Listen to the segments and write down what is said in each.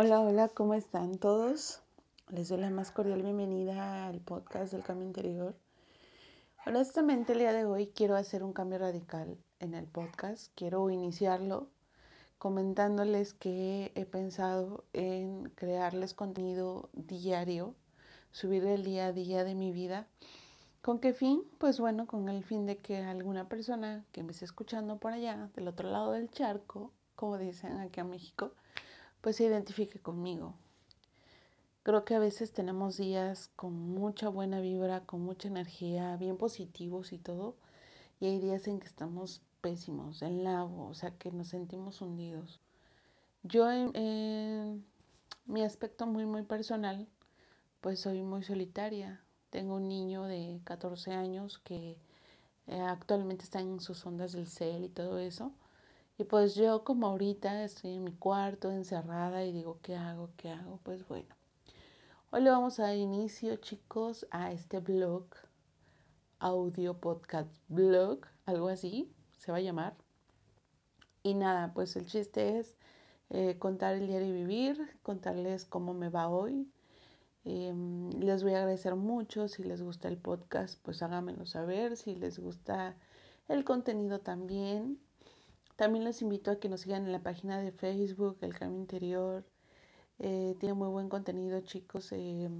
Hola, hola, ¿cómo están todos? Les doy la más cordial bienvenida al podcast del cambio interior. Honestamente, el día de hoy quiero hacer un cambio radical en el podcast. Quiero iniciarlo comentándoles que he pensado en crearles contenido diario, subir el día a día de mi vida. ¿Con qué fin? Pues bueno, con el fin de que alguna persona que me esté escuchando por allá, del otro lado del charco, como dicen aquí en México, pues se identifique conmigo. Creo que a veces tenemos días con mucha buena vibra, con mucha energía, bien positivos y todo, y hay días en que estamos pésimos, en lavo, o sea que nos sentimos hundidos. Yo en, en mi aspecto muy muy personal, pues soy muy solitaria. Tengo un niño de 14 años que eh, actualmente está en sus ondas del cel y todo eso. Y pues yo como ahorita estoy en mi cuarto encerrada y digo, ¿qué hago? ¿Qué hago? Pues bueno. Hoy le vamos a dar inicio, chicos, a este blog, audio podcast blog, algo así se va a llamar. Y nada, pues el chiste es eh, contar el diario y vivir, contarles cómo me va hoy. Eh, les voy a agradecer mucho si les gusta el podcast, pues háganmelo saber. Si les gusta el contenido también, también les invito a que nos sigan en la página de Facebook, El Cambio Interior. Eh, tiene muy buen contenido, chicos. Eh,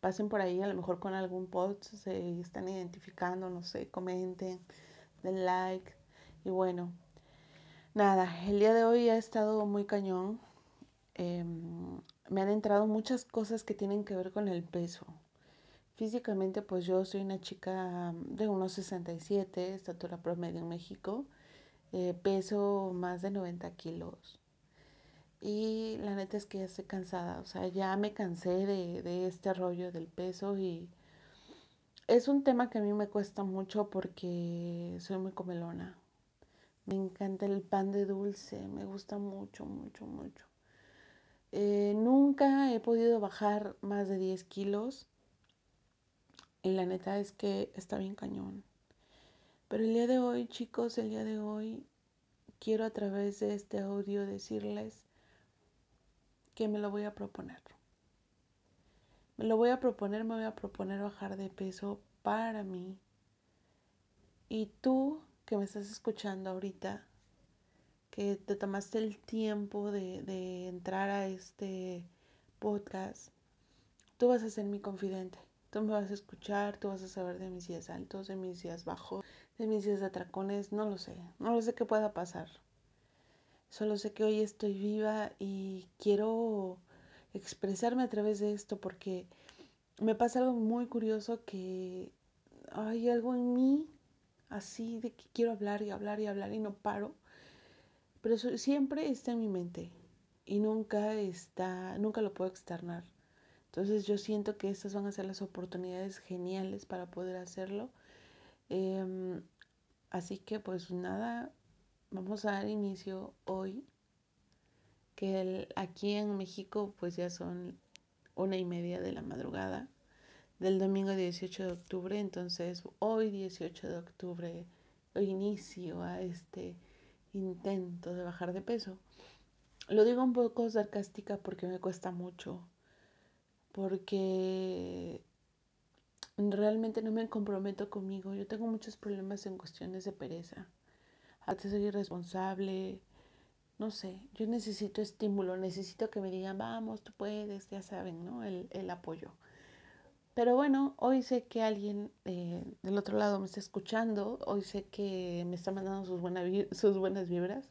pasen por ahí, a lo mejor con algún post se están identificando, no sé, comenten, den like. Y bueno, nada, el día de hoy ha estado muy cañón. Eh, me han entrado muchas cosas que tienen que ver con el peso. Físicamente, pues yo soy una chica de unos 67, estatura promedio en México eh, peso más de 90 kilos. Y la neta es que ya estoy cansada, o sea, ya me cansé de, de este rollo del peso y es un tema que a mí me cuesta mucho porque soy muy comelona. Me encanta el pan de dulce, me gusta mucho, mucho, mucho. Eh, nunca he podido bajar más de 10 kilos y la neta es que está bien cañón. Pero el día de hoy, chicos, el día de hoy quiero a través de este audio decirles que me lo voy a proponer. Me lo voy a proponer, me voy a proponer bajar de peso para mí. Y tú que me estás escuchando ahorita, que te tomaste el tiempo de, de entrar a este podcast, tú vas a ser mi confidente. Tú me vas a escuchar, tú vas a saber de mis días altos, de mis días bajos, de mis días de atracones, no lo sé, no lo sé qué pueda pasar. Solo sé que hoy estoy viva y quiero expresarme a través de esto porque me pasa algo muy curioso que hay algo en mí así de que quiero hablar y hablar y hablar y no paro. Pero siempre está en mi mente y nunca está, nunca lo puedo externar. Entonces yo siento que estas van a ser las oportunidades geniales para poder hacerlo. Eh, así que pues nada, vamos a dar inicio hoy, que aquí en México pues ya son una y media de la madrugada del domingo 18 de octubre, entonces hoy 18 de octubre inicio a este intento de bajar de peso. Lo digo un poco sarcástica porque me cuesta mucho, porque realmente no me comprometo conmigo. Yo tengo muchos problemas en cuestiones de pereza a veces soy irresponsable, no sé, yo necesito estímulo, necesito que me digan, vamos, tú puedes, ya saben, ¿no? El, el apoyo. Pero bueno, hoy sé que alguien eh, del otro lado me está escuchando, hoy sé que me está mandando sus, sus buenas vibras.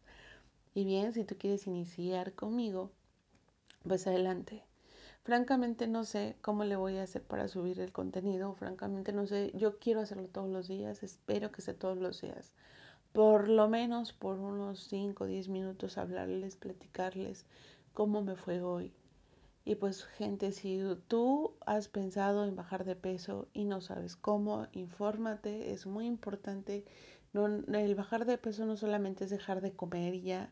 Y bien, si tú quieres iniciar conmigo, pues adelante. Francamente no sé cómo le voy a hacer para subir el contenido, francamente no sé, yo quiero hacerlo todos los días, espero que sea todos los días por lo menos por unos 5 o 10 minutos hablarles, platicarles cómo me fue hoy. Y pues gente, si tú has pensado en bajar de peso y no sabes cómo, infórmate, es muy importante. No, el bajar de peso no solamente es dejar de comer ya,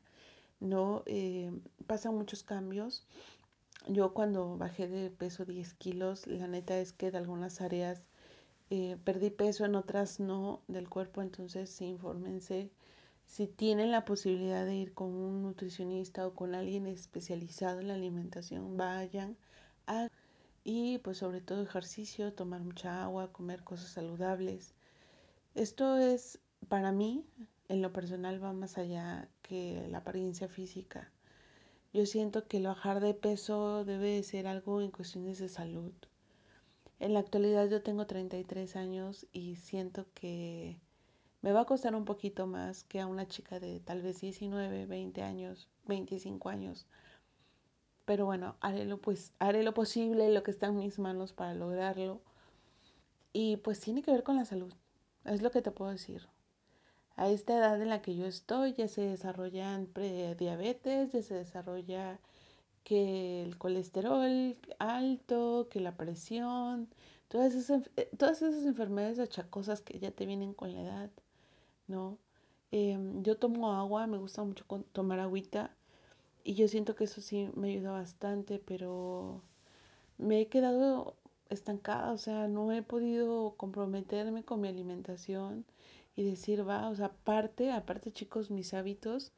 no, eh, pasan muchos cambios. Yo cuando bajé de peso 10 kilos, la neta es que de algunas áreas eh, perdí peso, en otras no del cuerpo, entonces infórmense. Si tienen la posibilidad de ir con un nutricionista o con alguien especializado en la alimentación, vayan. y pues sobre todo ejercicio, tomar mucha agua, comer cosas saludables. Esto es, para mí, en lo personal va más allá que la apariencia física. Yo siento que el bajar de peso debe de ser algo en cuestiones de salud. En la actualidad yo tengo 33 años y siento que me va a costar un poquito más que a una chica de tal vez 19, 20 años, 25 años. Pero bueno, haré lo, pues, haré lo posible, lo que está en mis manos para lograrlo. Y pues tiene que ver con la salud. Es lo que te puedo decir. A esta edad en la que yo estoy ya se desarrollan prediabetes, ya se desarrolla que el colesterol alto, que la presión, todas esas, todas esas enfermedades achacosas que ya te vienen con la edad, ¿no? Em, yo tomo agua, me gusta mucho tomar agüita y yo siento que eso sí me ayuda bastante, pero me he quedado estancada, o sea, no he podido comprometerme con mi alimentación y decir, va, o sea, aparte, aparte chicos, mis hábitos,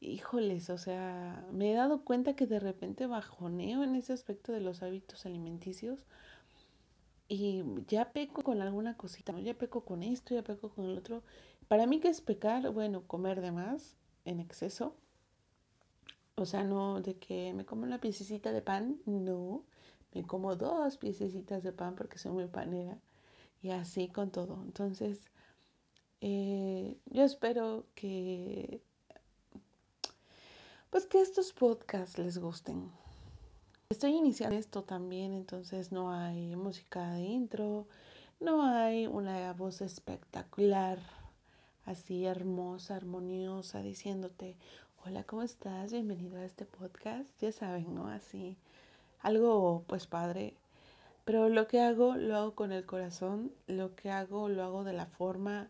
híjoles, o sea, me he dado cuenta que de repente bajoneo en ese aspecto de los hábitos alimenticios y ya peco con alguna cosita, ¿no? Ya peco con esto, ya peco con el otro. Para mí, ¿qué es pecar? Bueno, comer de más, en exceso. O sea, no de que me como una piececita de pan, no. Me como dos piececitas de pan porque soy muy panera. Y así con todo. Entonces, eh, yo espero que pues que estos podcasts les gusten. Estoy iniciando esto también, entonces no hay música de intro, no hay una voz espectacular, así hermosa, armoniosa, diciéndote, hola, ¿cómo estás? Bienvenido a este podcast. Ya saben, ¿no? Así, algo pues padre. Pero lo que hago, lo hago con el corazón, lo que hago, lo hago de la forma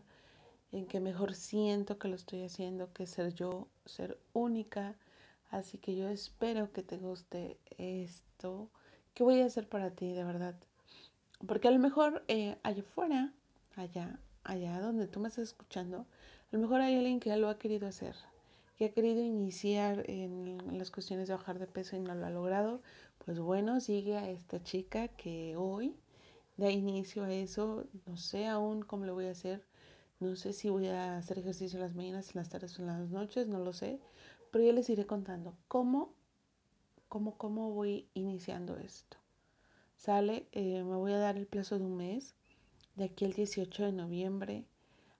en que mejor siento que lo estoy haciendo, que ser yo, ser única, Así que yo espero que te guste esto. ¿Qué voy a hacer para ti, de verdad? Porque a lo mejor eh, allá afuera, allá, allá donde tú me estás escuchando, a lo mejor hay alguien que ya lo ha querido hacer, que ha querido iniciar en, las cuestiones de bajar de peso y no lo ha logrado. Pues bueno, sigue a esta chica que hoy da inicio a eso. No sé aún cómo lo voy a hacer. No sé si voy a hacer ejercicio en las mañanas, en las tardes o en las noches, no lo sé pero yo les iré contando cómo, cómo, cómo voy iniciando esto. Sale, eh, me voy a dar el plazo de un mes, de aquí al 18 de noviembre,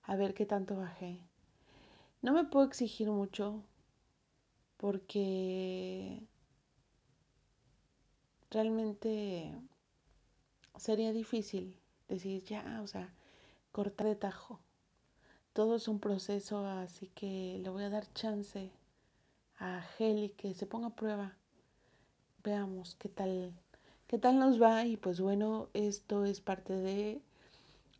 a ver qué tanto bajé. No me puedo exigir mucho porque realmente sería difícil decir ya, o sea, cortar de tajo. Todo es un proceso, así que le voy a dar chance a Heli que se ponga a prueba. Veamos qué tal, qué tal nos va. Y pues bueno, esto es parte de,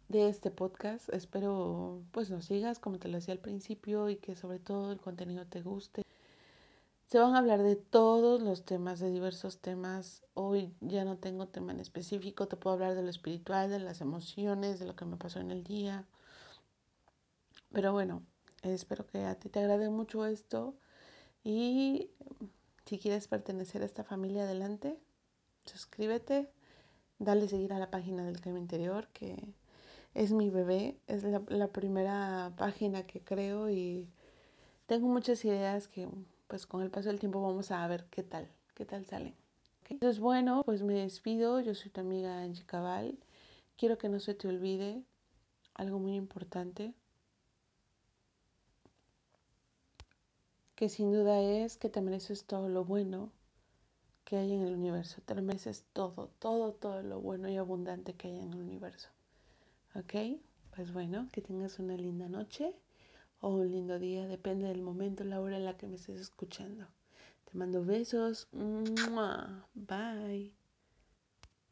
de este podcast. Espero pues nos sigas como te lo decía al principio y que sobre todo el contenido te guste. Se van a hablar de todos los temas, de diversos temas. Hoy ya no tengo tema en específico, te puedo hablar de lo espiritual, de las emociones, de lo que me pasó en el día. Pero bueno, espero que a ti te agrade mucho esto. Y si quieres pertenecer a esta familia, adelante, suscríbete, dale seguir a la página del tema interior, que es mi bebé, es la, primera página que creo y tengo muchas ideas que pues con el paso del tiempo vamos a ver qué tal, qué tal salen. Entonces bueno, pues me despido, yo soy tu amiga Angie Cabal, quiero que no se te olvide algo muy importante, que sin duda es que te mereces todo lo bueno que hay en el universo. Te mereces todo, todo, todo lo bueno y abundante que hay en el universo. ¿Ok? Pues bueno, que tengas una linda noche o un lindo día, depende del momento, la hora en la que me estés escuchando. Te mando besos. Bye.